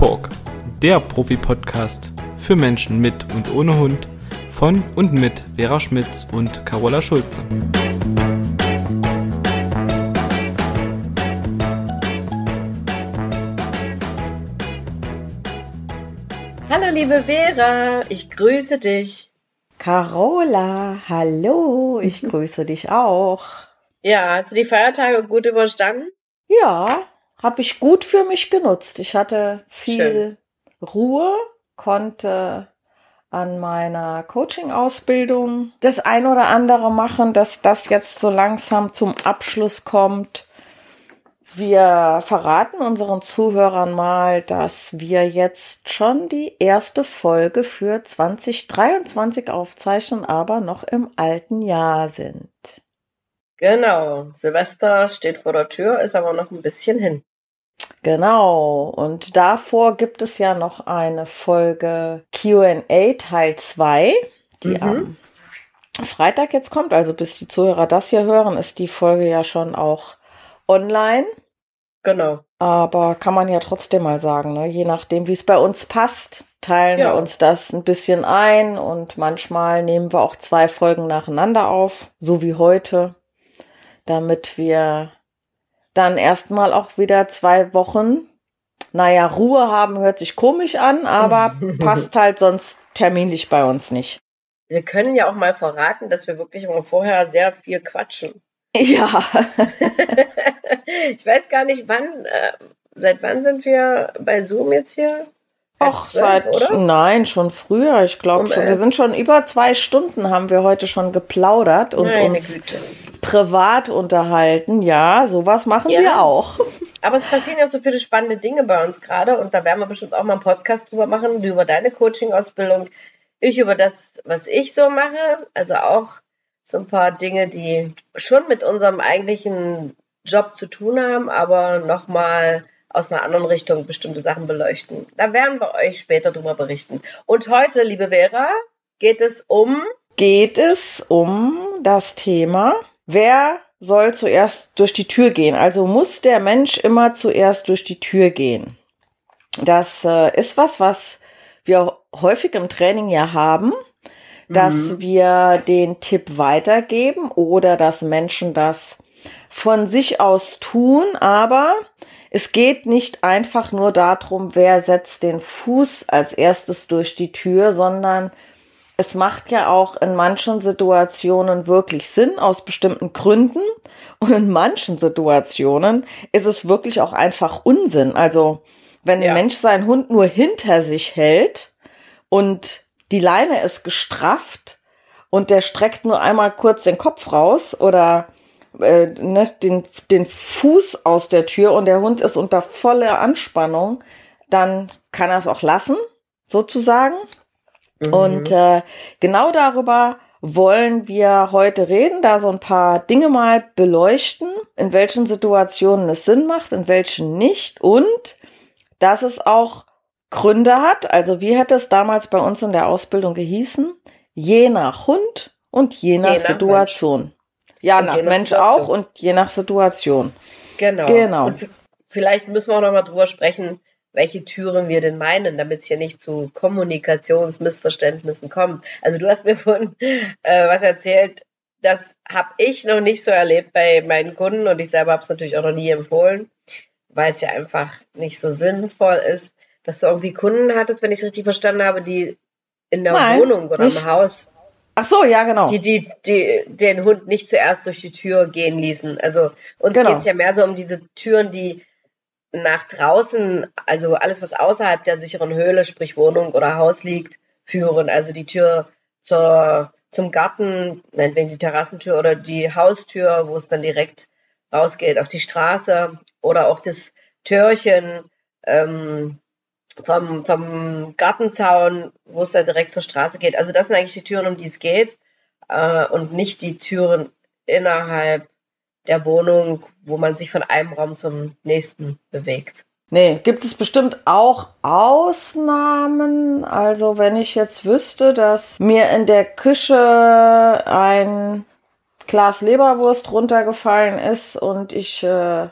Talk, der Profi-Podcast für Menschen mit und ohne Hund von und mit Vera Schmitz und Carola Schulze. Hallo liebe Vera, ich grüße dich. Carola, hallo, ich grüße dich auch. Ja, hast du die Feiertage gut überstanden? Ja, habe ich gut für mich genutzt. Ich hatte viel Schön. Ruhe, konnte an meiner Coaching-Ausbildung das ein oder andere machen, dass das jetzt so langsam zum Abschluss kommt. Wir verraten unseren Zuhörern mal, dass wir jetzt schon die erste Folge für 2023 aufzeichnen, aber noch im alten Jahr sind. Genau, Silvester steht vor der Tür, ist aber noch ein bisschen hin. Genau, und davor gibt es ja noch eine Folge QA Teil 2, die mhm. am Freitag jetzt kommt. Also bis die Zuhörer das hier hören, ist die Folge ja schon auch online. Genau. Aber kann man ja trotzdem mal sagen, ne? je nachdem, wie es bei uns passt, teilen ja. wir uns das ein bisschen ein und manchmal nehmen wir auch zwei Folgen nacheinander auf, so wie heute, damit wir dann erstmal auch wieder zwei Wochen, naja, Ruhe haben hört sich komisch an, aber passt halt sonst terminlich bei uns nicht. Wir können ja auch mal verraten, dass wir wirklich immer vorher sehr viel quatschen. Ja. ich weiß gar nicht, wann, äh, seit wann sind wir bei Zoom jetzt hier? Ach, seit, oder? nein, schon früher. Ich glaube um schon. Wir sind schon über zwei Stunden haben wir heute schon geplaudert und Meine uns Güte. privat unterhalten. Ja, sowas machen ja. wir auch. Aber es passieren ja so viele spannende Dinge bei uns gerade und da werden wir bestimmt auch mal einen Podcast drüber machen, über deine Coaching-Ausbildung, ich über das, was ich so mache. Also auch so ein paar Dinge, die schon mit unserem eigentlichen Job zu tun haben, aber nochmal aus einer anderen Richtung bestimmte Sachen beleuchten. Da werden wir euch später drüber berichten. Und heute, liebe Vera, geht es um. Geht es um das Thema, wer soll zuerst durch die Tür gehen? Also muss der Mensch immer zuerst durch die Tür gehen. Das äh, ist was, was wir häufig im Training ja haben, dass mhm. wir den Tipp weitergeben oder dass Menschen das von sich aus tun, aber es geht nicht einfach nur darum, wer setzt den Fuß als erstes durch die Tür, sondern es macht ja auch in manchen Situationen wirklich Sinn aus bestimmten Gründen und in manchen Situationen ist es wirklich auch einfach Unsinn. Also wenn ja. ein Mensch seinen Hund nur hinter sich hält und die Leine ist gestrafft und der streckt nur einmal kurz den Kopf raus oder äh, ne, den, den Fuß aus der Tür und der Hund ist unter voller Anspannung, dann kann er es auch lassen, sozusagen. Mhm. Und äh, genau darüber wollen wir heute reden, da so ein paar Dinge mal beleuchten, in welchen Situationen es Sinn macht, in welchen nicht und dass es auch Gründe hat. Also wie hätte es damals bei uns in der Ausbildung gehießen? Je nach Hund und je nach, je nach Situation. Mensch. Ja, und nach Mensch auch und je nach Situation. Genau. genau. Und vielleicht müssen wir auch noch mal drüber sprechen, welche Türen wir denn meinen, damit es hier nicht zu Kommunikationsmissverständnissen kommt. Also du hast mir von äh, was erzählt, das habe ich noch nicht so erlebt bei meinen Kunden und ich selber habe es natürlich auch noch nie empfohlen, weil es ja einfach nicht so sinnvoll ist, dass du irgendwie Kunden hattest, wenn ich es richtig verstanden habe, die in der Nein, Wohnung oder nicht. im Haus Ach so, ja, genau. Die, die, die den Hund nicht zuerst durch die Tür gehen ließen. Also uns genau. geht es ja mehr so um diese Türen, die nach draußen, also alles, was außerhalb der sicheren Höhle, sprich Wohnung oder Haus liegt, führen. Also die Tür zur, zum Garten, meinetwegen die Terrassentür oder die Haustür, wo es dann direkt rausgeht auf die Straße oder auch das Türchen ähm, vom, vom Gartenzaun, wo es dann direkt zur Straße geht. Also das sind eigentlich die Türen, um die es geht äh, und nicht die Türen innerhalb der Wohnung, wo man sich von einem Raum zum nächsten bewegt. Nee, gibt es bestimmt auch Ausnahmen. Also wenn ich jetzt wüsste, dass mir in der Küche ein Glas Leberwurst runtergefallen ist und ich äh,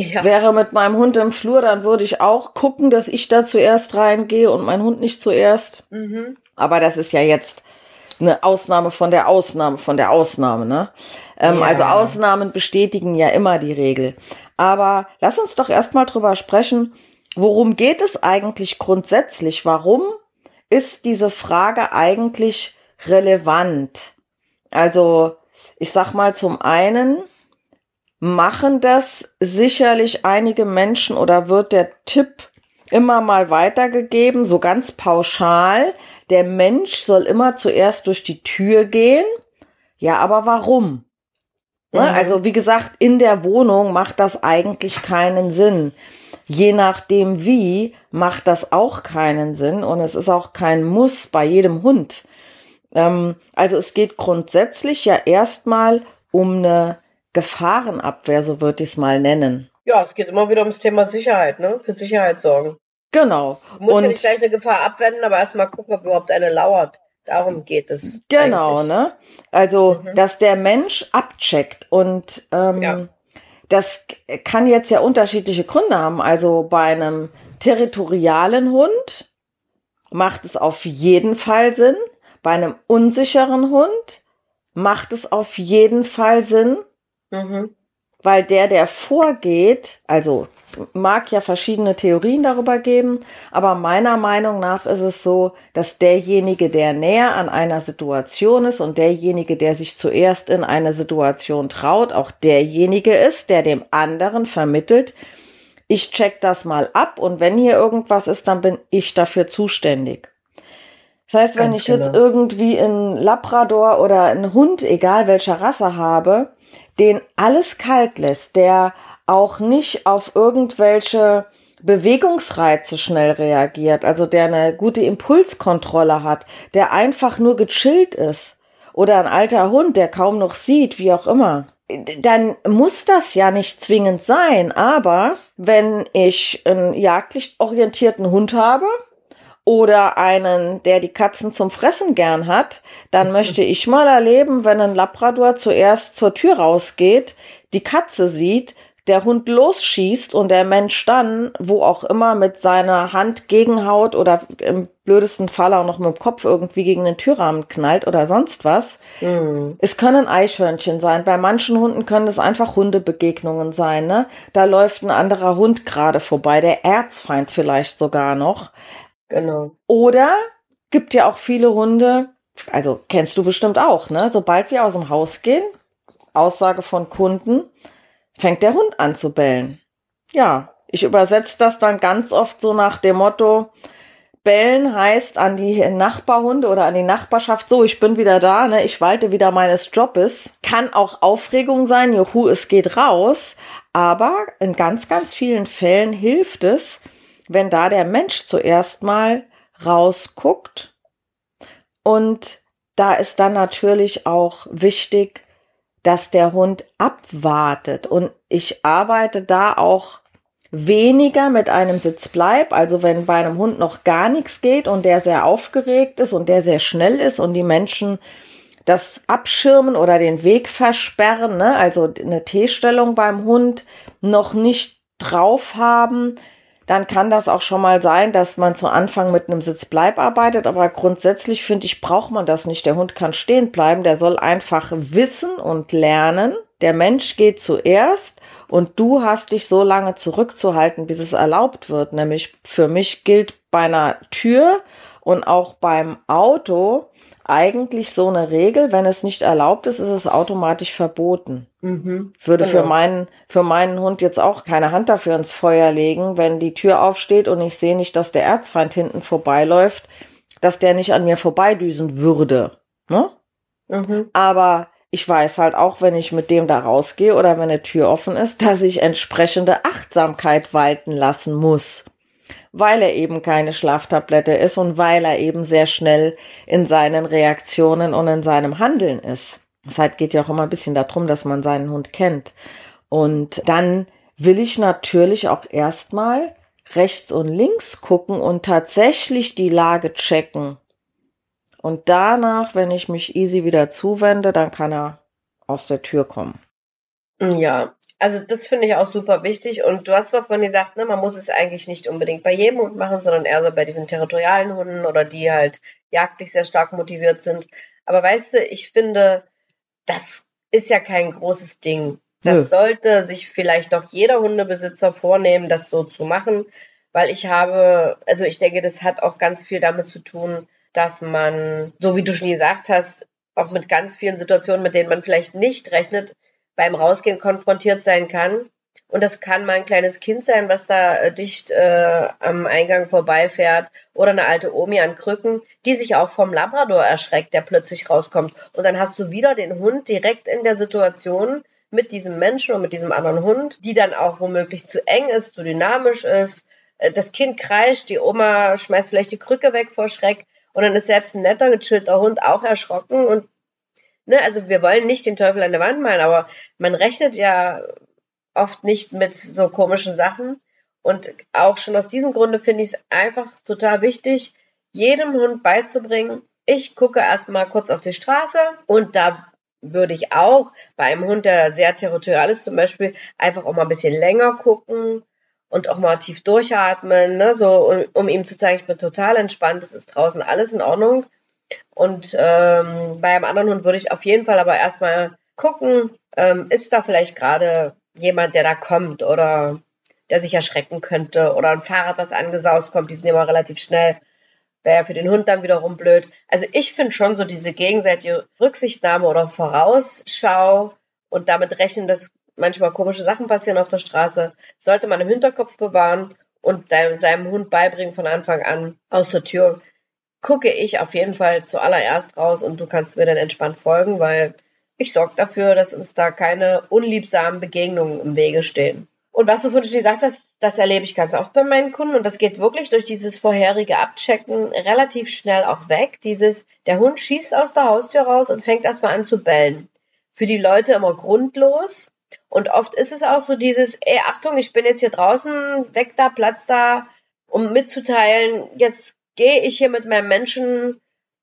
Ja. Wäre mit meinem Hund im Flur, dann würde ich auch gucken, dass ich da zuerst reingehe und mein Hund nicht zuerst. Mhm. Aber das ist ja jetzt eine Ausnahme von der Ausnahme von der Ausnahme, ne? Ähm, ja. Also Ausnahmen bestätigen ja immer die Regel. Aber lass uns doch erstmal drüber sprechen, worum geht es eigentlich grundsätzlich? Warum ist diese Frage eigentlich relevant? Also, ich sag mal zum einen, machen das sicherlich einige Menschen oder wird der Tipp immer mal weitergegeben, so ganz pauschal, der Mensch soll immer zuerst durch die Tür gehen. Ja, aber warum? Ne? Mhm. Also wie gesagt, in der Wohnung macht das eigentlich keinen Sinn. Je nachdem wie, macht das auch keinen Sinn und es ist auch kein Muss bei jedem Hund. Ähm, also es geht grundsätzlich ja erstmal um eine Gefahrenabwehr, so würde ich es mal nennen. Ja, es geht immer wieder ums Thema Sicherheit, ne? Für Sicherheit sorgen. Genau. Du musst und ja nicht gleich eine Gefahr abwenden, aber erstmal gucken, ob überhaupt eine lauert. Darum geht es. Genau, eigentlich. ne? Also, mhm. dass der Mensch abcheckt und ähm, ja. das kann jetzt ja unterschiedliche Gründe haben. Also bei einem territorialen Hund macht es auf jeden Fall Sinn. Bei einem unsicheren Hund macht es auf jeden Fall Sinn. Mhm. Weil der, der vorgeht, also mag ja verschiedene Theorien darüber geben, aber meiner Meinung nach ist es so, dass derjenige, der näher an einer Situation ist und derjenige, der sich zuerst in eine Situation traut, auch derjenige ist, der dem anderen vermittelt, ich check das mal ab und wenn hier irgendwas ist, dann bin ich dafür zuständig. Das heißt, wenn Ganz ich genau. jetzt irgendwie einen Labrador oder einen Hund, egal welcher Rasse habe, den alles kalt lässt, der auch nicht auf irgendwelche Bewegungsreize schnell reagiert, also der eine gute Impulskontrolle hat, der einfach nur gechillt ist oder ein alter Hund, der kaum noch sieht, wie auch immer, dann muss das ja nicht zwingend sein. Aber wenn ich einen jagdlich orientierten Hund habe, oder einen, der die Katzen zum Fressen gern hat, dann möchte ich mal erleben, wenn ein Labrador zuerst zur Tür rausgeht, die Katze sieht, der Hund losschießt und der Mensch dann, wo auch immer, mit seiner Hand gegenhaut oder im blödesten Fall auch noch mit dem Kopf irgendwie gegen den Türrahmen knallt oder sonst was. Mhm. Es können Eichhörnchen sein. Bei manchen Hunden können es einfach Hundebegegnungen sein. Ne? Da läuft ein anderer Hund gerade vorbei, der Erzfeind vielleicht sogar noch. Genau. Oder gibt ja auch viele Hunde, also kennst du bestimmt auch, ne? Sobald wir aus dem Haus gehen, Aussage von Kunden, fängt der Hund an zu bellen. Ja, ich übersetze das dann ganz oft so nach dem Motto, bellen heißt an die Nachbarhunde oder an die Nachbarschaft, so, ich bin wieder da, ne, ich walte wieder meines Jobes. Kann auch Aufregung sein, juhu, es geht raus. Aber in ganz, ganz vielen Fällen hilft es, wenn da der Mensch zuerst mal rausguckt. Und da ist dann natürlich auch wichtig, dass der Hund abwartet. Und ich arbeite da auch weniger mit einem Sitzbleib. Also wenn bei einem Hund noch gar nichts geht und der sehr aufgeregt ist und der sehr schnell ist und die Menschen das abschirmen oder den Weg versperren, ne? also eine T-Stellung beim Hund noch nicht drauf haben, dann kann das auch schon mal sein, dass man zu Anfang mit einem Sitzbleib arbeitet. Aber grundsätzlich finde ich, braucht man das nicht. Der Hund kann stehen bleiben. Der soll einfach wissen und lernen. Der Mensch geht zuerst und du hast dich so lange zurückzuhalten, bis es erlaubt wird. Nämlich für mich gilt bei einer Tür und auch beim Auto, eigentlich so eine Regel, wenn es nicht erlaubt ist, ist es automatisch verboten. Mhm, ich würde genau. für meinen, für meinen Hund jetzt auch keine Hand dafür ins Feuer legen, wenn die Tür aufsteht und ich sehe nicht, dass der Erzfeind hinten vorbeiläuft, dass der nicht an mir vorbeidüsen würde. Ne? Mhm. Aber ich weiß halt auch, wenn ich mit dem da rausgehe oder wenn eine Tür offen ist, dass ich entsprechende Achtsamkeit walten lassen muss weil er eben keine Schlaftablette ist und weil er eben sehr schnell in seinen Reaktionen und in seinem Handeln ist. Es halt geht ja auch immer ein bisschen darum, dass man seinen Hund kennt. Und dann will ich natürlich auch erstmal rechts und links gucken und tatsächlich die Lage checken. Und danach, wenn ich mich easy wieder zuwende, dann kann er aus der Tür kommen. Ja, Also das finde ich auch super wichtig. Und du hast vorhin gesagt, ne, man muss es eigentlich nicht unbedingt bei jedem Hund machen, sondern eher so bei diesen territorialen Hunden oder die halt jagdlich sehr stark motiviert sind. Aber weißt du, ich finde, das ist ja kein großes Ding. Das ja. sollte sich vielleicht doch jeder Hundebesitzer vornehmen, das so zu machen, weil ich habe, also ich denke, das hat auch ganz viel damit zu tun, dass man, so wie du schon gesagt hast, auch mit ganz vielen Situationen, mit denen man vielleicht nicht rechnet, beim Rausgehen konfrontiert sein kann. Und das kann mal ein kleines Kind sein, was da äh, dicht äh, am Eingang vorbeifährt oder eine alte Omi an Krücken, die sich auch vom Labrador erschreckt, der plötzlich rauskommt. Und dann hast du wieder den Hund direkt in der Situation mit diesem Menschen und mit diesem anderen Hund, die dann auch womöglich zu eng ist, zu dynamisch ist. Äh, das Kind kreischt, die Oma schmeißt vielleicht die Krücke weg vor Schreck und dann ist selbst ein netter, gechillter Hund auch erschrocken und ne, also wir wollen nicht den Teufel an der Wand malen, aber man rechnet ja oft nicht mit so komischen Sachen. Und auch schon aus diesem Grunde finde ich es einfach total wichtig, jedem Hund beizubringen, ich gucke erstmal kurz auf die Straße und da würde ich auch bei einem Hund, der sehr territorial ist, zum Beispiel einfach auch mal ein bisschen länger gucken und auch mal tief durchatmen, ne, so um, um ihm zu zeigen, ich bin total entspannt, es ist draußen alles in Ordnung. Und ähm, bei einem anderen Hund würde ich auf jeden Fall aber erstmal gucken, ähm, ist da vielleicht gerade jemand, der da kommt oder der sich erschrecken könnte oder ein Fahrrad, was angesaust kommt, die sind immer relativ schnell. Wäre ja für den Hund dann wiederum blöd. Also ich finde schon so diese gegenseitige Rücksichtnahme oder Vorausschau und damit rechnen, dass manchmal komische Sachen passieren auf der Straße, sollte man im Hinterkopf bewahren und seinem Hund beibringen von Anfang an aus der Tür gucke ich auf jeden Fall zuallererst raus und du kannst mir dann entspannt folgen, weil ich sorge dafür, dass uns da keine unliebsamen Begegnungen im Wege stehen. Und was du vorhin schon gesagt hast, das erlebe ich ganz oft bei meinen Kunden und das geht wirklich durch dieses vorherige Abchecken relativ schnell auch weg. Dieses, der Hund schießt aus der Haustür raus und fängt erstmal an zu bellen. Für die Leute immer grundlos. Und oft ist es auch so dieses, ey, Achtung, ich bin jetzt hier draußen, weg da, Platz da, um mitzuteilen, jetzt gehe ich hier mit meinem Menschen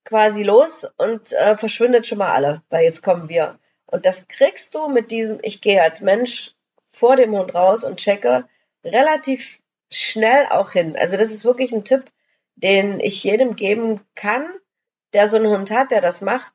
quasi los und äh, verschwindet schon mal alle, weil jetzt kommen wir. Und das kriegst du mit diesem, ich gehe als Mensch vor dem Hund raus und checke relativ schnell auch hin. Also das ist wirklich ein Tipp, den ich jedem geben kann, der so einen Hund hat, der das macht.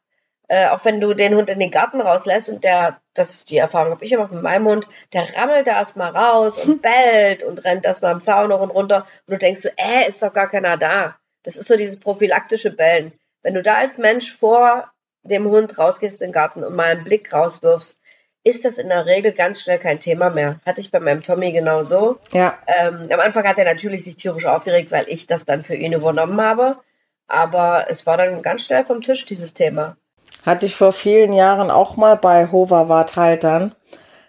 Äh, auch wenn du den Hund in den Garten rauslässt und der, das ist die Erfahrung habe ich immer mit meinem Hund, der rammelt da erstmal raus und bellt und rennt erstmal am Zaun hoch und runter und du denkst so, äh, ist doch gar keiner da. Das ist so dieses prophylaktische Bellen. Wenn du da als Mensch vor dem Hund rausgehst in den Garten und mal einen Blick rauswirfst, ist das in der Regel ganz schnell kein Thema mehr. Hatte ich bei meinem Tommy genau so. Ja. Ähm, am Anfang hat er natürlich sich tierisch aufgeregt, weil ich das dann für ihn übernommen habe. Aber es war dann ganz schnell vom Tisch, dieses Thema. Hatte ich vor vielen Jahren auch mal bei Hoverwart-Haltern.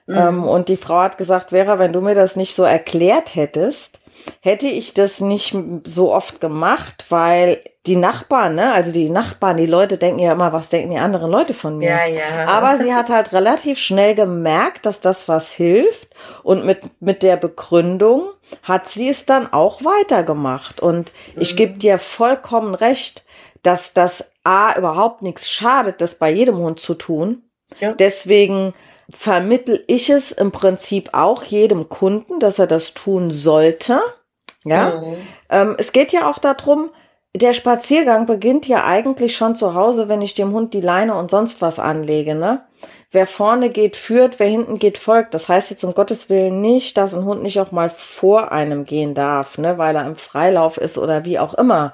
Mhm. Ähm, und die Frau hat gesagt, Vera, wenn du mir das nicht so erklärt hättest, hätte ich das nicht so oft gemacht, weil die Nachbarn, ne, also die Nachbarn, die Leute denken ja immer, was denken die anderen Leute von mir? Ja, ja. Aber sie hat halt relativ schnell gemerkt, dass das was hilft und mit, mit der Begründung hat sie es dann auch weitergemacht. Und mhm. ich gebe dir vollkommen recht, dass das A überhaupt nichts schadet, das bei jedem Hund zu tun. Ja. Deswegen vermittel ich es im Prinzip auch jedem Kunden, dass er das tun sollte. Ja. Mhm. Ähm, es geht ja auch darum, der Spaziergang beginnt ja eigentlich schon zu Hause, wenn ich dem Hund die Leine und sonst was anlege, ne? Wer vorne geht, führt, wer hinten geht, folgt. Das heißt jetzt um Gottes Willen nicht, dass ein Hund nicht auch mal vor einem gehen darf, ne, weil er im Freilauf ist oder wie auch immer.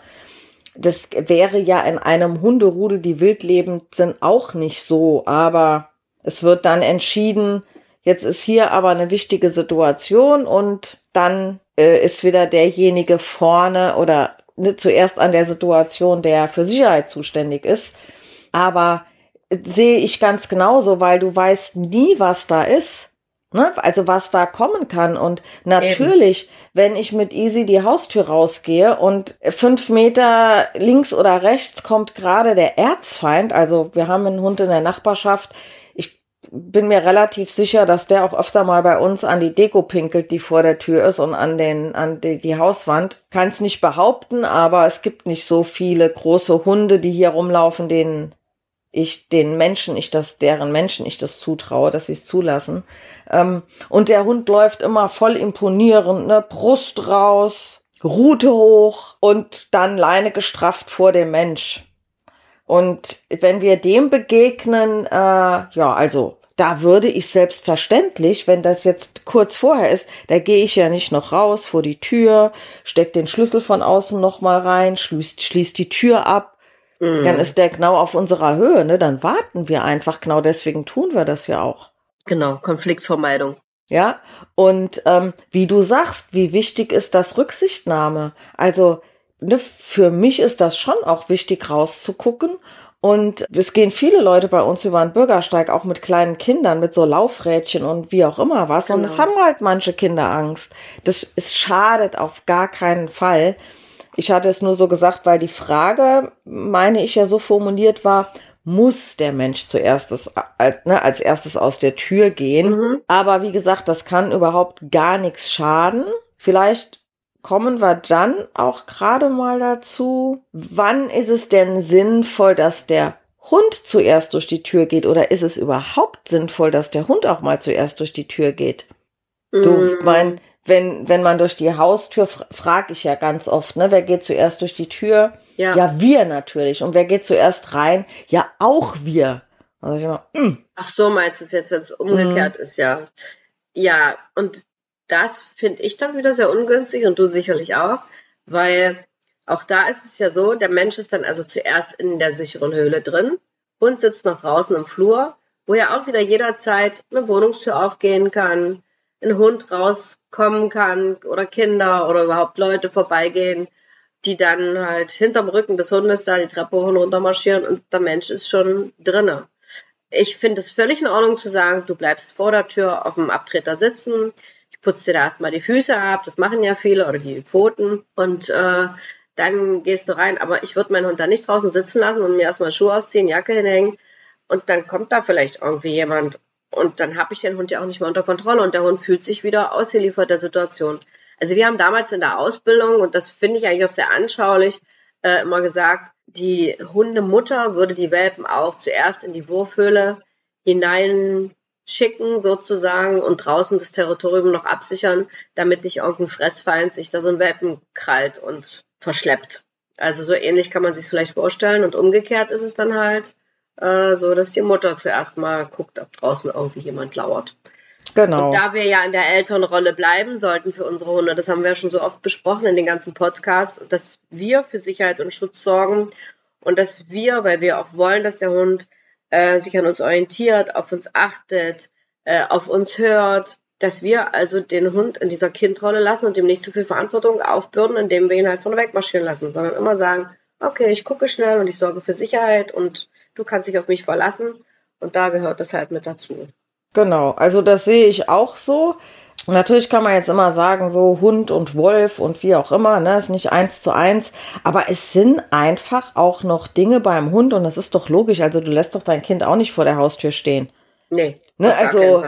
Das wäre ja in einem Hunderudel, die wild lebend sind, auch nicht so, aber es wird dann entschieden, jetzt ist hier aber eine wichtige Situation und dann äh, ist wieder derjenige vorne oder zuerst an der Situation, der für Sicherheit zuständig ist. Aber sehe ich ganz genauso, weil du weißt nie, was da ist. Ne? Also was da kommen kann. Und natürlich, Eben. wenn ich mit Easy die Haustür rausgehe und fünf Meter links oder rechts kommt gerade der Erzfeind, also wir haben einen Hund in der Nachbarschaft, bin mir relativ sicher, dass der auch öfter mal bei uns an die Deko pinkelt, die vor der Tür ist und an den an die, die Hauswand. Kann es nicht behaupten, aber es gibt nicht so viele große Hunde, die hier rumlaufen, denen ich den Menschen, ich das, deren Menschen ich das zutraue, dass sie es zulassen. Ähm, und der Hund läuft immer voll imponierend, ne, Brust raus, Rute hoch und dann Leine gestrafft vor dem Mensch. Und wenn wir dem begegnen, äh, ja, also da würde ich selbstverständlich, wenn das jetzt kurz vorher ist, da gehe ich ja nicht noch raus vor die Tür, steck den Schlüssel von außen noch mal rein, schließt, schließt die Tür ab, mhm. dann ist der genau auf unserer Höhe, ne? Dann warten wir einfach, genau deswegen tun wir das ja auch. Genau, Konfliktvermeidung. Ja, und ähm, wie du sagst, wie wichtig ist das Rücksichtnahme? Also ne, für mich ist das schon auch wichtig rauszugucken und es gehen viele Leute bei uns über den Bürgersteig, auch mit kleinen Kindern, mit so Laufrädchen und wie auch immer was. Genau. Und es haben halt manche Kinder Angst. Das es schadet auf gar keinen Fall. Ich hatte es nur so gesagt, weil die Frage, meine ich ja so formuliert war, muss der Mensch zuerst das, als, ne, als erstes aus der Tür gehen. Mhm. Aber wie gesagt, das kann überhaupt gar nichts schaden. Vielleicht kommen wir dann auch gerade mal dazu, wann ist es denn sinnvoll, dass der Hund zuerst durch die Tür geht oder ist es überhaupt sinnvoll, dass der Hund auch mal zuerst durch die Tür geht? Mm. Du mein, wenn wenn man durch die Haustür frage ich ja ganz oft, ne, wer geht zuerst durch die Tür? Ja. ja, wir natürlich. Und wer geht zuerst rein? Ja, auch wir. Also ich immer, mm. Ach so, meinst du es jetzt, wenn es umgekehrt mm. ist, ja. Ja, und das finde ich dann wieder sehr ungünstig und du sicherlich auch, weil auch da ist es ja so, der Mensch ist dann also zuerst in der sicheren Höhle drin, Hund sitzt noch draußen im Flur, wo ja auch wieder jederzeit eine Wohnungstür aufgehen kann, ein Hund rauskommen kann oder Kinder oder überhaupt Leute vorbeigehen, die dann halt hinterm Rücken des Hundes da die Treppe und runter marschieren und der Mensch ist schon drinne. Ich finde es völlig in Ordnung zu sagen, du bleibst vor der Tür auf dem Abtreter sitzen, putzt dir da erstmal die Füße ab, das machen ja viele, oder die Pfoten. Und äh, dann gehst du rein. Aber ich würde meinen Hund da nicht draußen sitzen lassen und mir erstmal Schuhe ausziehen, Jacke hinhängen. Und dann kommt da vielleicht irgendwie jemand. Und dann habe ich den Hund ja auch nicht mehr unter Kontrolle. Und der Hund fühlt sich wieder ausgeliefert der Situation. Also wir haben damals in der Ausbildung, und das finde ich eigentlich auch sehr anschaulich, äh, immer gesagt, die Hundemutter würde die Welpen auch zuerst in die Wurfhöhle hinein schicken sozusagen und draußen das Territorium noch absichern, damit nicht irgendein Fressfeind sich da so ein Welpen krallt und verschleppt. Also so ähnlich kann man sich vielleicht vorstellen und umgekehrt ist es dann halt äh, so, dass die Mutter zuerst mal guckt, ob draußen irgendwie jemand lauert. Genau. Und da wir ja in der Elternrolle bleiben sollten für unsere Hunde, das haben wir ja schon so oft besprochen in den ganzen Podcasts, dass wir für Sicherheit und Schutz sorgen und dass wir, weil wir auch wollen, dass der Hund äh, sich an uns orientiert, auf uns achtet, äh, auf uns hört, dass wir also den Hund in dieser Kindrolle lassen und ihm nicht zu viel Verantwortung aufbürden, indem wir ihn halt von weg marschieren lassen, sondern immer sagen, okay, ich gucke schnell und ich sorge für Sicherheit und du kannst dich auf mich verlassen und da gehört das halt mit dazu. Genau, also das sehe ich auch so. Natürlich kann man jetzt immer sagen, so Hund und Wolf und wie auch immer, ne, ist nicht eins zu eins. Aber es sind einfach auch noch Dinge beim Hund und das ist doch logisch. Also du lässt doch dein Kind auch nicht vor der Haustür stehen. Nee. Ne, also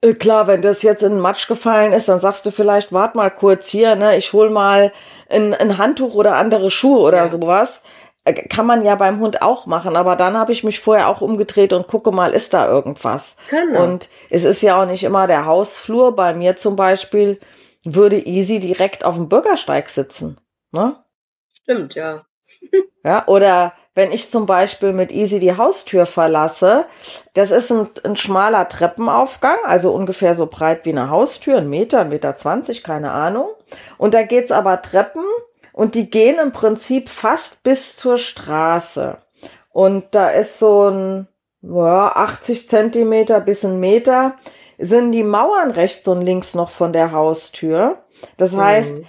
äh, klar, wenn das jetzt in den Matsch gefallen ist, dann sagst du vielleicht, wart mal kurz hier, ne, ich hol mal ein, ein Handtuch oder andere Schuhe oder ja. sowas. Äh, kann man ja beim Hund auch machen, aber dann habe ich mich vorher auch umgedreht und gucke mal, ist da irgendwas. Genau. Und es ist ja auch nicht immer der Hausflur. Bei mir zum Beispiel würde Easy direkt auf dem Bürgersteig sitzen. Ne? Stimmt, ja. ja, oder wenn ich zum Beispiel mit Easy die Haustür verlasse, das ist ein, ein schmaler Treppenaufgang, also ungefähr so breit wie eine Haustür, ein Meter, ein Meter zwanzig, keine Ahnung. Und da geht's aber Treppen und die gehen im Prinzip fast bis zur Straße. Und da ist so ein ja, 80 Zentimeter bis ein Meter sind die Mauern rechts und links noch von der Haustür. Das mhm. heißt,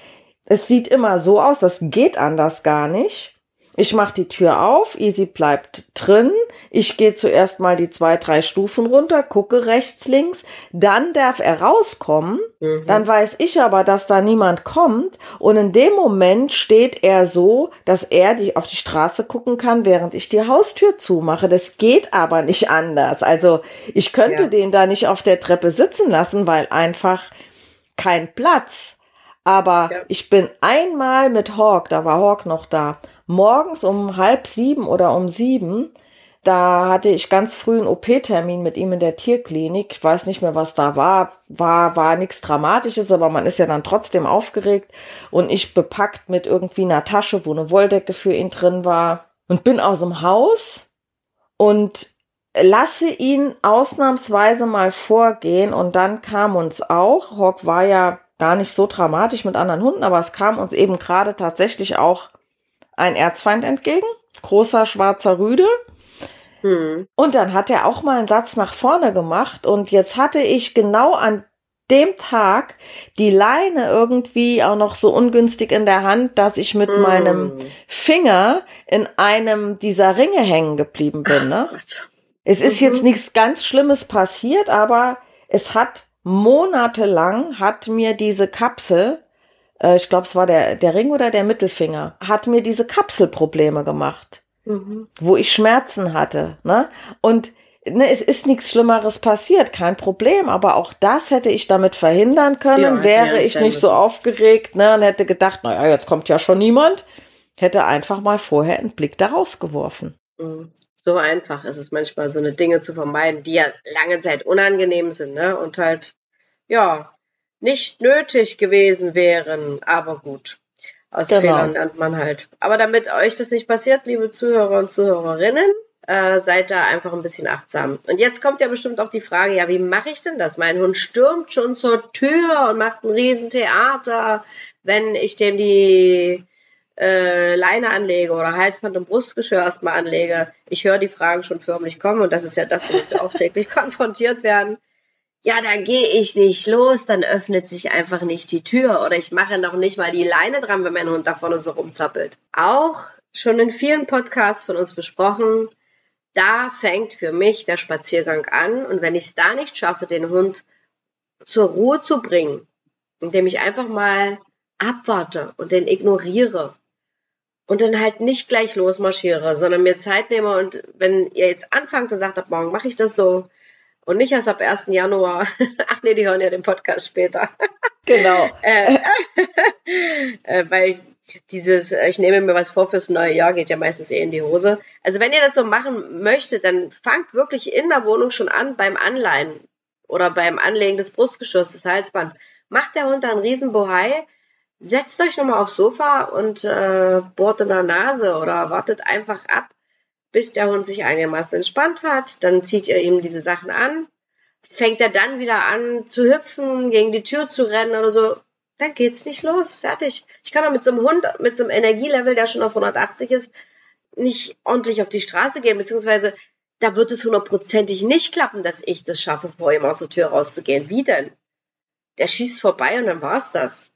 es sieht immer so aus, das geht anders gar nicht. Ich mache die Tür auf, Easy bleibt drin. Ich gehe zuerst mal die zwei, drei Stufen runter, gucke rechts, links. Dann darf er rauskommen. Mhm. Dann weiß ich aber, dass da niemand kommt. Und in dem Moment steht er so, dass er die, auf die Straße gucken kann, während ich die Haustür zumache. Das geht aber nicht anders. Also ich könnte ja. den da nicht auf der Treppe sitzen lassen, weil einfach kein Platz. Aber ja. ich bin einmal mit Hawk, da war Hawk noch da, morgens um halb sieben oder um sieben, da hatte ich ganz früh einen OP-Termin mit ihm in der Tierklinik. Ich weiß nicht mehr, was da war. War, war nichts Dramatisches, aber man ist ja dann trotzdem aufgeregt. Und ich bepackt mit irgendwie einer Tasche, wo eine Wolldecke für ihn drin war. Und bin aus dem Haus und lasse ihn ausnahmsweise mal vorgehen. Und dann kam uns auch, Hawk war ja gar nicht so dramatisch mit anderen Hunden, aber es kam uns eben gerade tatsächlich auch ein Erzfeind entgegen. Großer schwarzer Rüde hm. Und dann hat er auch mal einen Satz nach vorne gemacht und jetzt hatte ich genau an dem Tag die Leine irgendwie auch noch so ungünstig in der Hand, dass ich mit mm. meinem Finger in einem dieser Ringe hängen geblieben bin. Ne? es ist mhm. jetzt nichts ganz Schlimmes passiert, aber es hat monatelang hat mir diese Kapsel, äh, ich glaube es war der, der Ring oder der Mittelfinger, hat mir diese Kapsel Probleme gemacht mhm. wo ich Schmerzen hatte. Ne? Und ne, es ist nichts Schlimmeres passiert, kein Problem, aber auch das hätte ich damit verhindern können, ja, wäre ich nicht so aufgeregt ne, und hätte gedacht, naja, jetzt kommt ja schon niemand, hätte einfach mal vorher einen Blick daraus geworfen. Mhm. So einfach ist es manchmal, so eine Dinge zu vermeiden, die ja lange Zeit unangenehm sind, ne? Und halt, ja, nicht nötig gewesen wären, aber gut. Aus genau. Fehlern lernt man halt. Aber damit euch das nicht passiert, liebe Zuhörer und Zuhörerinnen, äh, seid da einfach ein bisschen achtsam. Und jetzt kommt ja bestimmt auch die Frage, ja, wie mache ich denn das? Mein Hund stürmt schon zur Tür und macht ein Riesentheater, wenn ich dem die äh, Leine anlege oder Halsband und Brustgeschirr erstmal anlege. Ich höre die Fragen schon förmlich kommen und das ist ja das, womit wir auch täglich konfrontiert werden ja, dann gehe ich nicht los, dann öffnet sich einfach nicht die Tür oder ich mache noch nicht mal die Leine dran, wenn mein Hund da vorne so rumzappelt. Auch schon in vielen Podcasts von uns besprochen, da fängt für mich der Spaziergang an und wenn ich es da nicht schaffe, den Hund zur Ruhe zu bringen, indem ich einfach mal abwarte und den ignoriere und dann halt nicht gleich losmarschiere, sondern mir Zeit nehme und wenn ihr jetzt anfangt und sagt, ab morgen mache ich das so, und nicht erst ab 1. Januar. Ach nee, die hören ja den Podcast später. Genau. äh, äh, weil ich dieses, ich nehme mir was vor fürs neue Jahr, geht ja meistens eh in die Hose. Also wenn ihr das so machen möchtet, dann fangt wirklich in der Wohnung schon an beim Anleihen oder beim Anlegen des Brustgeschosses, Halsband. Macht der Hund da einen Riesenbohai, setzt euch nochmal aufs Sofa und äh, bohrt in der Nase oder wartet einfach ab, bis der Hund sich einigermaßen entspannt hat. Dann zieht ihr ihm diese Sachen an. Fängt er dann wieder an zu hüpfen, gegen die Tür zu rennen oder so, dann geht's nicht los. Fertig. Ich kann doch mit so einem Hund, mit so einem Energielevel, der schon auf 180 ist, nicht ordentlich auf die Straße gehen, beziehungsweise da wird es hundertprozentig nicht klappen, dass ich das schaffe, vor ihm aus der Tür rauszugehen. Wie denn? Der schießt vorbei und dann war's das.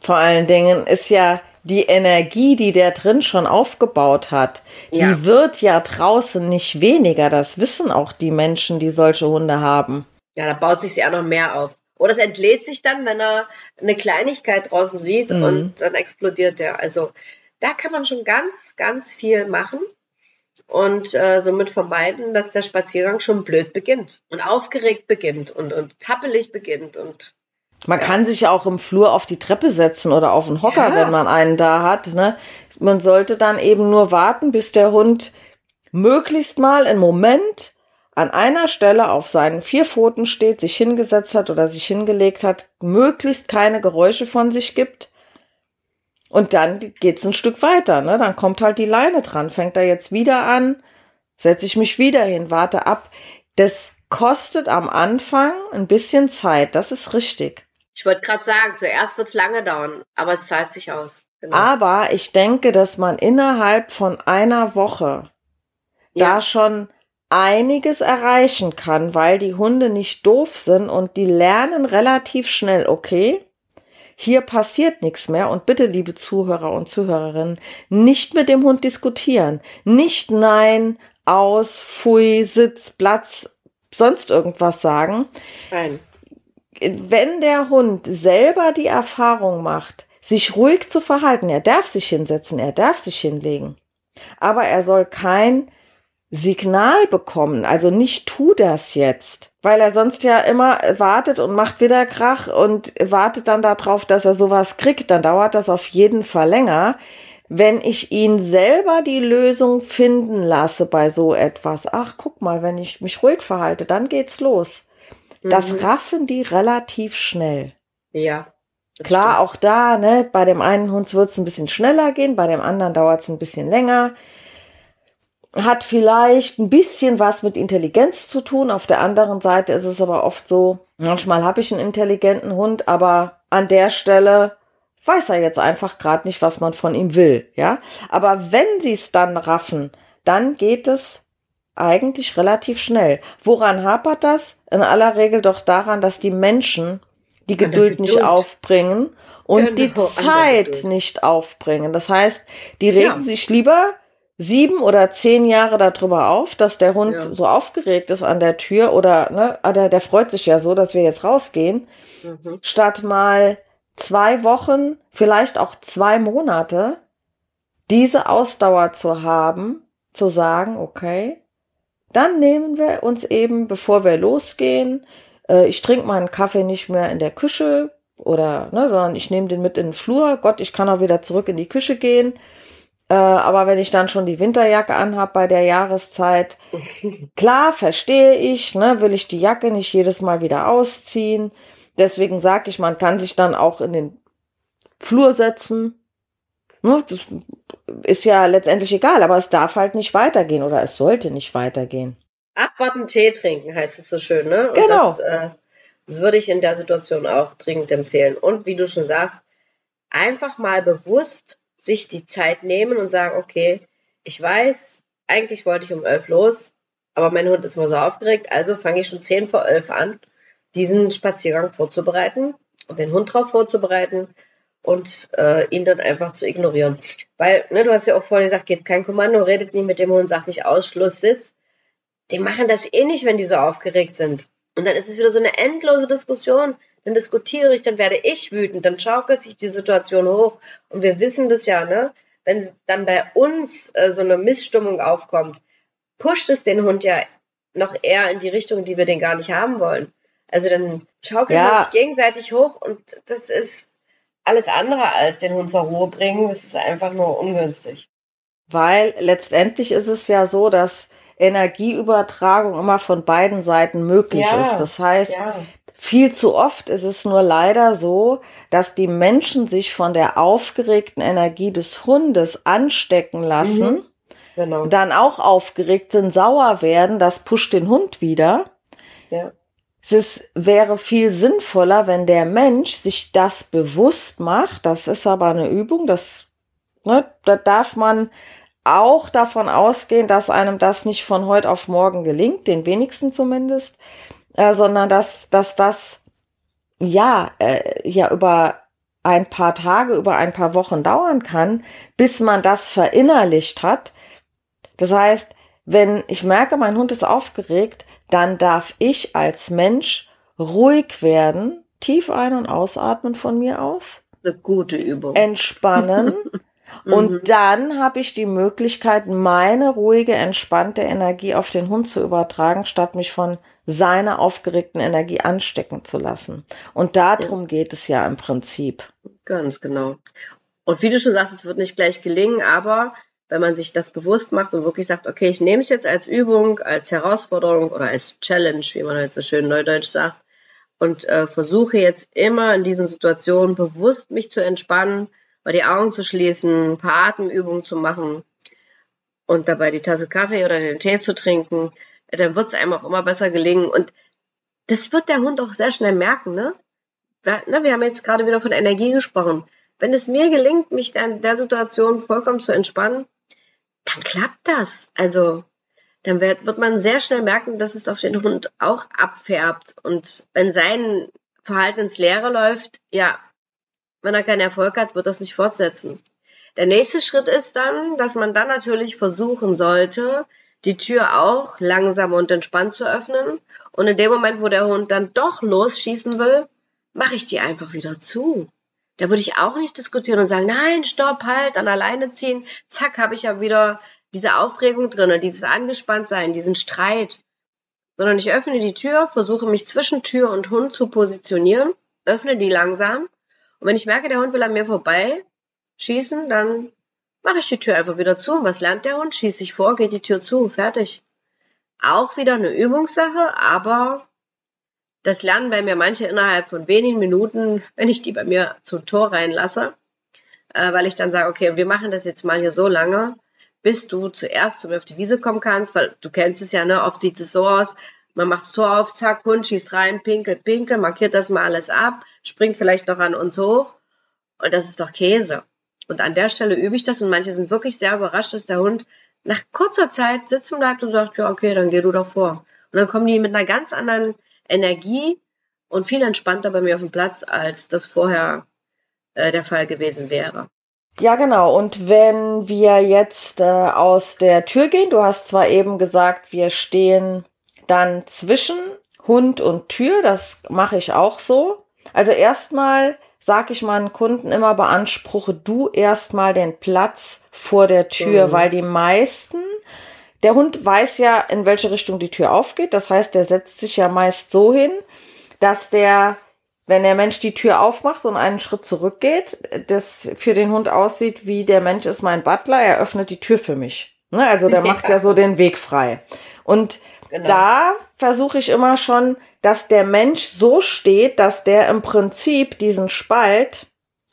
Vor allen Dingen ist ja die Energie, die der drin schon aufgebaut hat, ja. die wird ja draußen nicht weniger. Das wissen auch die Menschen, die solche Hunde haben. Ja, da baut sich ja noch mehr auf. Oder es entlädt sich dann, wenn er eine Kleinigkeit draußen sieht mhm. und dann explodiert der. Also da kann man schon ganz, ganz viel machen und äh, somit vermeiden, dass der Spaziergang schon blöd beginnt und aufgeregt beginnt und, und zappelig beginnt und man kann sich auch im Flur auf die Treppe setzen oder auf den Hocker, ja. wenn man einen da hat. Ne? Man sollte dann eben nur warten, bis der Hund möglichst mal einen Moment an einer Stelle auf seinen vier Pfoten steht, sich hingesetzt hat oder sich hingelegt hat, möglichst keine Geräusche von sich gibt. Und dann geht's ein Stück weiter, ne? Dann kommt halt die Leine dran, fängt er jetzt wieder an, setze ich mich wieder hin, warte ab. Das kostet am Anfang ein bisschen Zeit, das ist richtig. Ich wollte gerade sagen, zuerst wird es lange dauern, aber es zahlt sich aus. Genau. Aber ich denke, dass man innerhalb von einer Woche ja. da schon einiges erreichen kann, weil die Hunde nicht doof sind und die lernen relativ schnell, okay, hier passiert nichts mehr und bitte, liebe Zuhörer und Zuhörerinnen, nicht mit dem Hund diskutieren. Nicht nein, aus, pfui, Sitz, Platz, sonst irgendwas sagen. Nein wenn der Hund selber die Erfahrung macht, sich ruhig zu verhalten, er darf sich hinsetzen, er darf sich hinlegen, aber er soll kein Signal bekommen, also nicht tu das jetzt, weil er sonst ja immer wartet und macht wieder Krach und wartet dann darauf, dass er sowas kriegt, dann dauert das auf jeden Fall länger. wenn ich ihn selber die Lösung finden lasse bei so etwas, ach guck mal, wenn ich mich ruhig verhalte, dann geht's los. Mhm. Das raffen die relativ schnell. Ja. Klar, stimmt. auch da, ne, bei dem einen Hund wird es ein bisschen schneller gehen, bei dem anderen dauert es ein bisschen länger. Hat vielleicht ein bisschen was mit Intelligenz zu tun. Auf der anderen Seite ist es aber oft so, manchmal habe ich einen intelligenten Hund, aber an der Stelle weiß er jetzt einfach gerade nicht, was man von ihm will, ja. Aber wenn sie es dann raffen, dann geht es eigentlich relativ schnell. Woran hapert das? In aller Regel doch daran, dass die Menschen die Geduld, Geduld. nicht aufbringen und genau, die Zeit nicht aufbringen. Das heißt, die regen ja. sich lieber sieben oder zehn Jahre darüber auf, dass der Hund ja. so aufgeregt ist an der Tür oder ne, ah, der, der freut sich ja so, dass wir jetzt rausgehen, mhm. statt mal zwei Wochen, vielleicht auch zwei Monate, diese Ausdauer zu haben, zu sagen, okay, dann nehmen wir uns eben, bevor wir losgehen, äh, ich trinke meinen Kaffee nicht mehr in der Küche oder, ne, sondern ich nehme den mit in den Flur. Gott, ich kann auch wieder zurück in die Küche gehen. Äh, aber wenn ich dann schon die Winterjacke anhab bei der Jahreszeit, klar, verstehe ich, ne, will ich die Jacke nicht jedes Mal wieder ausziehen. Deswegen sage ich, man kann sich dann auch in den Flur setzen. Ne, das ist ja letztendlich egal, aber es darf halt nicht weitergehen oder es sollte nicht weitergehen. Abwarten, Tee trinken, heißt es so schön, ne? Und genau. Das, äh, das würde ich in der Situation auch dringend empfehlen. Und wie du schon sagst, einfach mal bewusst sich die Zeit nehmen und sagen, okay, ich weiß, eigentlich wollte ich um elf los, aber mein Hund ist immer so aufgeregt, also fange ich schon zehn vor elf an, diesen Spaziergang vorzubereiten und den Hund darauf vorzubereiten und äh, ihn dann einfach zu ignorieren. Weil, ne, du hast ja auch vorhin gesagt, gebt kein Kommando, redet nicht mit dem Hund, sagt nicht Ausschluss, sitzt die machen das eh nicht, wenn die so aufgeregt sind. Und dann ist es wieder so eine endlose Diskussion. Dann diskutiere ich, dann werde ich wütend, dann schaukelt sich die Situation hoch. Und wir wissen das ja, ne? Wenn dann bei uns äh, so eine Missstimmung aufkommt, pusht es den Hund ja noch eher in die Richtung, die wir den gar nicht haben wollen. Also dann schaukelt ja. man sich gegenseitig hoch und das ist alles andere als den Hund zur Ruhe bringen. Das ist einfach nur ungünstig. Weil letztendlich ist es ja so, dass Energieübertragung immer von beiden Seiten möglich ja, ist. Das heißt, ja. viel zu oft ist es nur leider so, dass die Menschen sich von der aufgeregten Energie des Hundes anstecken lassen, mhm. genau. dann auch aufgeregt sind, sauer werden, das pusht den Hund wieder. Ja. Es wäre viel sinnvoller, wenn der Mensch sich das bewusst macht. Das ist aber eine Übung, das, ne, da darf man auch davon ausgehen, dass einem das nicht von heute auf morgen gelingt, den wenigsten zumindest, äh, sondern dass, dass das ja, äh, ja über ein paar Tage, über ein paar Wochen dauern kann, bis man das verinnerlicht hat. Das heißt, wenn ich merke, mein Hund ist aufgeregt, dann darf ich als Mensch ruhig werden, tief ein- und ausatmen von mir aus. Eine gute Übung. Entspannen. Und mhm. dann habe ich die Möglichkeit, meine ruhige, entspannte Energie auf den Hund zu übertragen, statt mich von seiner aufgeregten Energie anstecken zu lassen. Und darum ja. geht es ja im Prinzip. Ganz genau. Und wie du schon sagst, es wird nicht gleich gelingen, aber wenn man sich das bewusst macht und wirklich sagt, okay, ich nehme es jetzt als Übung, als Herausforderung oder als Challenge, wie man heute so schön neudeutsch sagt, und äh, versuche jetzt immer in diesen Situationen bewusst mich zu entspannen, mal die Augen zu schließen, ein paar Atemübungen zu machen und dabei die Tasse Kaffee oder den Tee zu trinken, dann wird es einem auch immer besser gelingen. Und das wird der Hund auch sehr schnell merken, ne? Wir, ne, wir haben jetzt gerade wieder von Energie gesprochen. Wenn es mir gelingt, mich in der Situation vollkommen zu entspannen, dann klappt das. Also, dann wird, wird man sehr schnell merken, dass es auf den Hund auch abfärbt. Und wenn sein Verhalten ins Leere läuft, ja, wenn er keinen Erfolg hat, wird das nicht fortsetzen. Der nächste Schritt ist dann, dass man dann natürlich versuchen sollte, die Tür auch langsam und entspannt zu öffnen. Und in dem Moment, wo der Hund dann doch losschießen will, mache ich die einfach wieder zu. Da würde ich auch nicht diskutieren und sagen, nein, stopp, halt, an alleine ziehen. Zack, habe ich ja wieder diese Aufregung drinne, dieses Angespanntsein, diesen Streit. Sondern ich öffne die Tür, versuche mich zwischen Tür und Hund zu positionieren, öffne die langsam und wenn ich merke, der Hund will an mir vorbei schießen, dann mache ich die Tür einfach wieder zu. Was lernt der Hund? Schießt sich vor, geht die Tür zu, fertig. Auch wieder eine Übungssache, aber das lernen bei mir manche innerhalb von wenigen Minuten, wenn ich die bei mir zum Tor reinlasse, äh, weil ich dann sage, okay, wir machen das jetzt mal hier so lange, bis du zuerst zu mir auf die Wiese kommen kannst, weil du kennst es ja, ne? Oft sieht es so aus, man macht das Tor auf, zack, Hund schießt rein, pinkel, pinkel, markiert das mal alles ab, springt vielleicht noch an uns hoch und das ist doch Käse. Und an der Stelle übe ich das und manche sind wirklich sehr überrascht, dass der Hund nach kurzer Zeit sitzen bleibt und sagt, ja, okay, dann geh du doch vor. Und dann kommen die mit einer ganz anderen Energie und viel entspannter bei mir auf dem Platz, als das vorher äh, der Fall gewesen wäre. Ja, genau. Und wenn wir jetzt äh, aus der Tür gehen, du hast zwar eben gesagt, wir stehen dann zwischen Hund und Tür, das mache ich auch so. Also erstmal sage ich meinen Kunden immer, beanspruche du erstmal den Platz vor der Tür, mhm. weil die meisten, der Hund weiß ja, in welche Richtung die Tür aufgeht. Das heißt, der setzt sich ja meist so hin, dass der, wenn der Mensch die Tür aufmacht und einen Schritt zurückgeht, das für den Hund aussieht, wie der Mensch ist mein Butler, er öffnet die Tür für mich. Ne? Also der macht ja so den Weg frei. Und genau. da versuche ich immer schon, dass der Mensch so steht, dass der im Prinzip diesen Spalt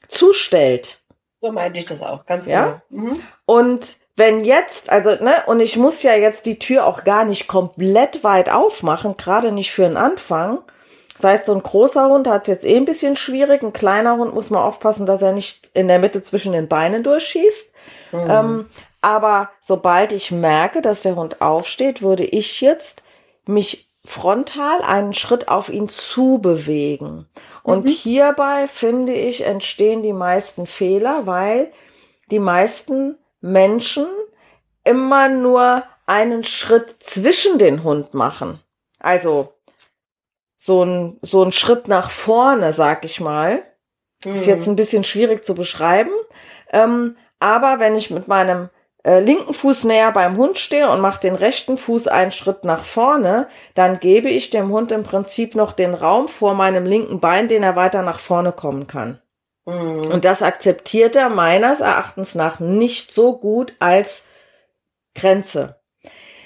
zustellt. So meinte ich das auch, ganz ja? genau. Mhm. Und wenn jetzt, also, ne, und ich muss ja jetzt die Tür auch gar nicht komplett weit aufmachen, gerade nicht für den Anfang. Das heißt, so ein großer Hund hat jetzt eh ein bisschen schwierig. Ein kleiner Hund muss man aufpassen, dass er nicht in der Mitte zwischen den Beinen durchschießt. Mhm. Ähm, aber sobald ich merke, dass der Hund aufsteht, würde ich jetzt mich frontal einen Schritt auf ihn zu bewegen. Und mhm. hierbei finde ich, entstehen die meisten Fehler, weil die meisten Menschen immer nur einen Schritt zwischen den Hund machen. Also so ein, so ein Schritt nach vorne, sag ich mal. Mhm. Ist jetzt ein bisschen schwierig zu beschreiben. Ähm, aber wenn ich mit meinem äh, linken Fuß näher beim Hund stehe und mache den rechten Fuß einen Schritt nach vorne, dann gebe ich dem Hund im Prinzip noch den Raum vor meinem linken Bein, den er weiter nach vorne kommen kann. Mhm. Und das akzeptiert er meines Erachtens nach nicht so gut als Grenze.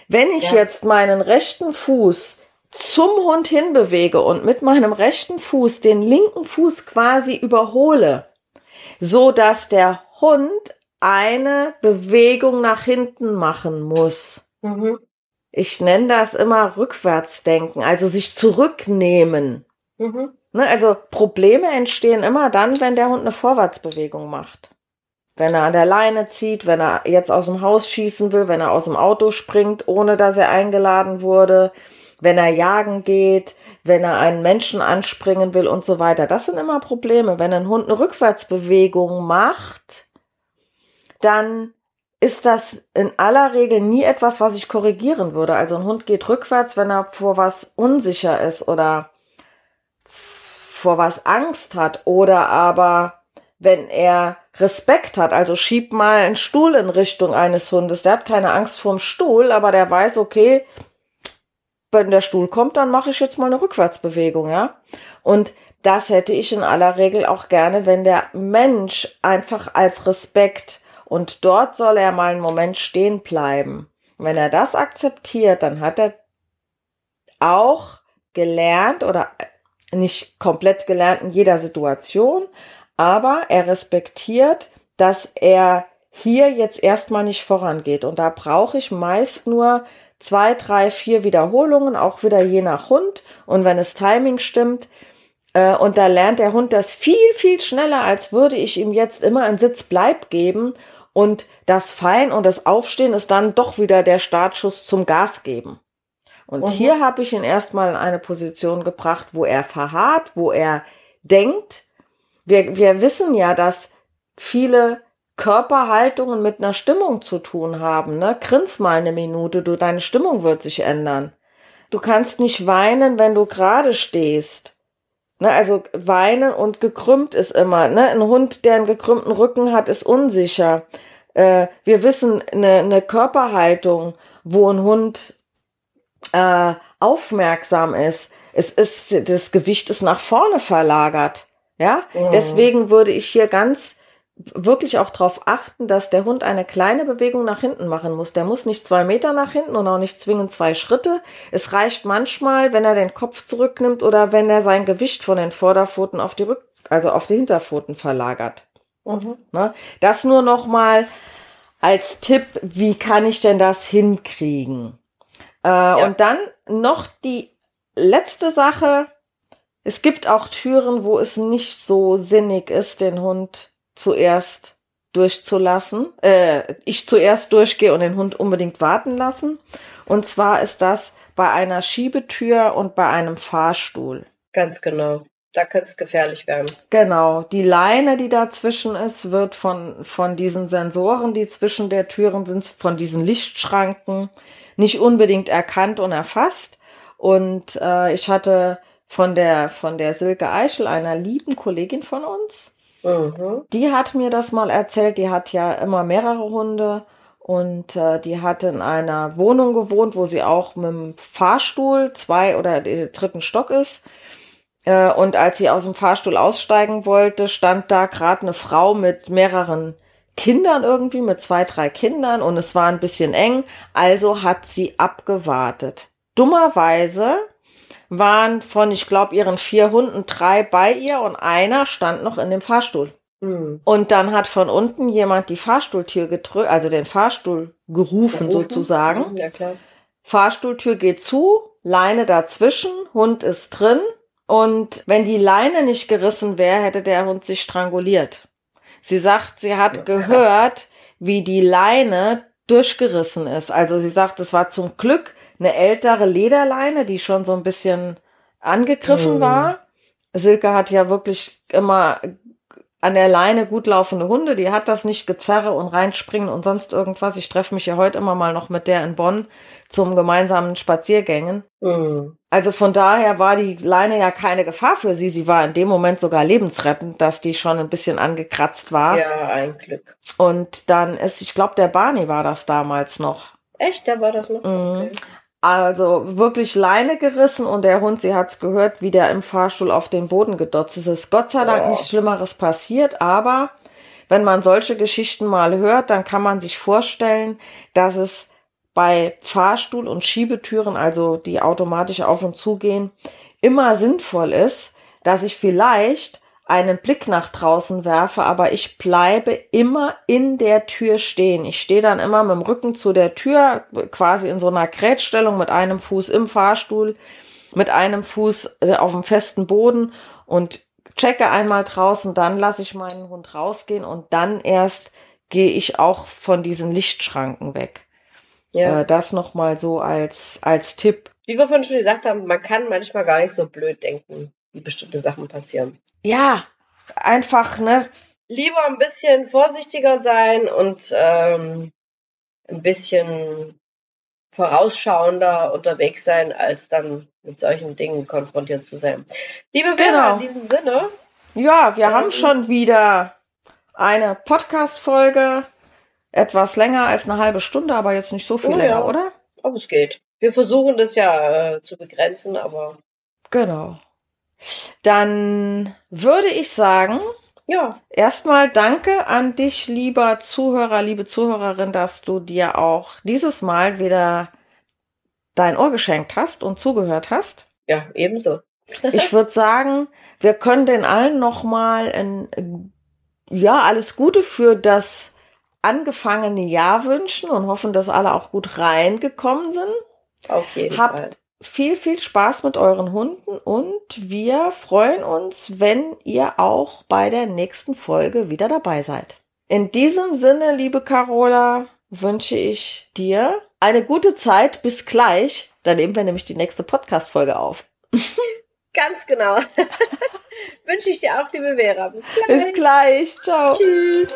Wenn ich ja. jetzt meinen rechten Fuß zum Hund hinbewege und mit meinem rechten Fuß den linken Fuß quasi überhole, so dass der Hund eine Bewegung nach hinten machen muss. Mhm. Ich nenne das immer Rückwärtsdenken, also sich zurücknehmen. Mhm. Ne, also Probleme entstehen immer dann, wenn der Hund eine Vorwärtsbewegung macht. Wenn er an der Leine zieht, wenn er jetzt aus dem Haus schießen will, wenn er aus dem Auto springt, ohne dass er eingeladen wurde, wenn er jagen geht, wenn er einen Menschen anspringen will und so weiter. Das sind immer Probleme. Wenn ein Hund eine Rückwärtsbewegung macht, dann ist das in aller Regel nie etwas, was ich korrigieren würde. Also ein Hund geht rückwärts, wenn er vor was unsicher ist oder vor was Angst hat oder aber wenn er Respekt hat, also schieb mal einen Stuhl in Richtung eines Hundes. Der hat keine Angst vorm Stuhl, aber der weiß, okay, wenn der Stuhl kommt, dann mache ich jetzt mal eine Rückwärtsbewegung, ja. Und das hätte ich in aller Regel auch gerne, wenn der Mensch einfach als Respekt und dort soll er mal einen Moment stehen bleiben. wenn er das akzeptiert, dann hat er auch gelernt oder nicht komplett gelernt in jeder Situation, aber er respektiert, dass er hier jetzt erstmal nicht vorangeht. Und da brauche ich meist nur zwei, drei, vier Wiederholungen, auch wieder je nach Hund. Und wenn es Timing stimmt, äh, und da lernt der Hund das viel, viel schneller, als würde ich ihm jetzt immer einen Sitzbleib geben und das Fallen und das Aufstehen ist dann doch wieder der Startschuss zum Gas geben. Und mhm. hier habe ich ihn erstmal in eine Position gebracht, wo er verharrt, wo er denkt. Wir, wir wissen ja, dass viele Körperhaltungen mit einer Stimmung zu tun haben. Ne? Grins mal eine Minute, du, deine Stimmung wird sich ändern. Du kannst nicht weinen, wenn du gerade stehst. Ne, also weinen und gekrümmt ist immer. Ne? Ein Hund, der einen gekrümmten Rücken hat, ist unsicher. Äh, wir wissen, eine, eine Körperhaltung, wo ein Hund äh, aufmerksam ist, es ist, das Gewicht ist nach vorne verlagert. Ja, mhm. deswegen würde ich hier ganz wirklich auch darauf achten, dass der Hund eine kleine Bewegung nach hinten machen muss. Der muss nicht zwei Meter nach hinten und auch nicht zwingend zwei Schritte. Es reicht manchmal, wenn er den Kopf zurücknimmt oder wenn er sein Gewicht von den Vorderpfoten auf die Rück also auf die Hinterpfoten verlagert. Mhm. Ne? Das nur noch mal als Tipp, wie kann ich denn das hinkriegen? Äh, ja. Und dann noch die letzte Sache. Es gibt auch Türen, wo es nicht so sinnig ist, den Hund zuerst durchzulassen. Äh, ich zuerst durchgehe und den Hund unbedingt warten lassen. Und zwar ist das bei einer Schiebetür und bei einem Fahrstuhl. Ganz genau. Da könnte es gefährlich werden. Genau. Die Leine, die dazwischen ist, wird von, von diesen Sensoren, die zwischen der Türen sind, von diesen Lichtschranken nicht unbedingt erkannt und erfasst. Und äh, ich hatte von der, von der Silke Eichel, einer lieben Kollegin von uns, mhm. die hat mir das mal erzählt. Die hat ja immer mehrere Hunde und äh, die hat in einer Wohnung gewohnt, wo sie auch mit dem Fahrstuhl zwei oder dritten Stock ist. Äh, und als sie aus dem Fahrstuhl aussteigen wollte, stand da gerade eine Frau mit mehreren Kindern irgendwie, mit zwei, drei Kindern und es war ein bisschen eng. Also hat sie abgewartet. Dummerweise waren von, ich glaube, ihren vier Hunden drei bei ihr und einer stand noch in dem Fahrstuhl. Mhm. Und dann hat von unten jemand die Fahrstuhltür gedrückt, also den Fahrstuhl gerufen, gerufen? sozusagen. Ja, klar. Fahrstuhltür geht zu, Leine dazwischen, Hund ist drin. Und wenn die Leine nicht gerissen wäre, hätte der Hund sich stranguliert. Sie sagt, sie hat ja, gehört, wie die Leine durchgerissen ist. Also sie sagt, es war zum Glück eine ältere Lederleine, die schon so ein bisschen angegriffen mhm. war. Silke hat ja wirklich immer an der Leine gut laufende Hunde, die hat das nicht gezerre und reinspringen und sonst irgendwas. Ich treffe mich ja heute immer mal noch mit der in Bonn zum gemeinsamen Spaziergängen. Mhm. Also von daher war die Leine ja keine Gefahr für sie. Sie war in dem Moment sogar lebensrettend, dass die schon ein bisschen angekratzt war. Ja, ein Glück. Und dann ist, ich glaube, der Barney war das damals noch. Echt, der war das noch? Mhm. Okay. Also wirklich Leine gerissen und der Hund, sie hat's gehört, wie der im Fahrstuhl auf den Boden gedotzt ist. Es ist Gott sei Dank oh. nichts Schlimmeres passiert, aber wenn man solche Geschichten mal hört, dann kann man sich vorstellen, dass es bei Fahrstuhl- und Schiebetüren, also die automatisch auf und zu gehen, immer sinnvoll ist, dass ich vielleicht einen Blick nach draußen werfe, aber ich bleibe immer in der Tür stehen. Ich stehe dann immer mit dem Rücken zu der Tür, quasi in so einer Grätstellung mit einem Fuß im Fahrstuhl, mit einem Fuß äh, auf dem festen Boden und checke einmal draußen, dann lasse ich meinen Hund rausgehen und dann erst gehe ich auch von diesen Lichtschranken weg. Ja. Äh, das nochmal so als, als Tipp. Wie wir vorhin schon gesagt haben, man kann manchmal gar nicht so blöd denken wie bestimmte Sachen passieren. Ja, einfach, ne? Lieber ein bisschen vorsichtiger sein und ähm, ein bisschen vorausschauender unterwegs sein, als dann mit solchen Dingen konfrontiert zu sein. Liebe Vera, genau. in diesem Sinne. Ja, wir ähm, haben schon wieder eine Podcast-Folge. Etwas länger als eine halbe Stunde, aber jetzt nicht so viel oh, länger, ja. oder? Aber es geht. Wir versuchen das ja äh, zu begrenzen, aber. Genau. Dann würde ich sagen, ja. Erstmal danke an dich, lieber Zuhörer, liebe Zuhörerin, dass du dir auch dieses Mal wieder dein Ohr geschenkt hast und zugehört hast. Ja, ebenso. ich würde sagen, wir können den allen nochmal ein, ja, alles Gute für das angefangene Jahr wünschen und hoffen, dass alle auch gut reingekommen sind. Auf jeden Habt Fall viel, viel Spaß mit euren Hunden und wir freuen uns, wenn ihr auch bei der nächsten Folge wieder dabei seid. In diesem Sinne, liebe Carola, wünsche ich dir eine gute Zeit. Bis gleich. Dann nehmen wir nämlich die nächste Podcast-Folge auf. Ganz genau. wünsche ich dir auch, liebe Vera. Bis gleich. Bis gleich. Ciao. Tschüss.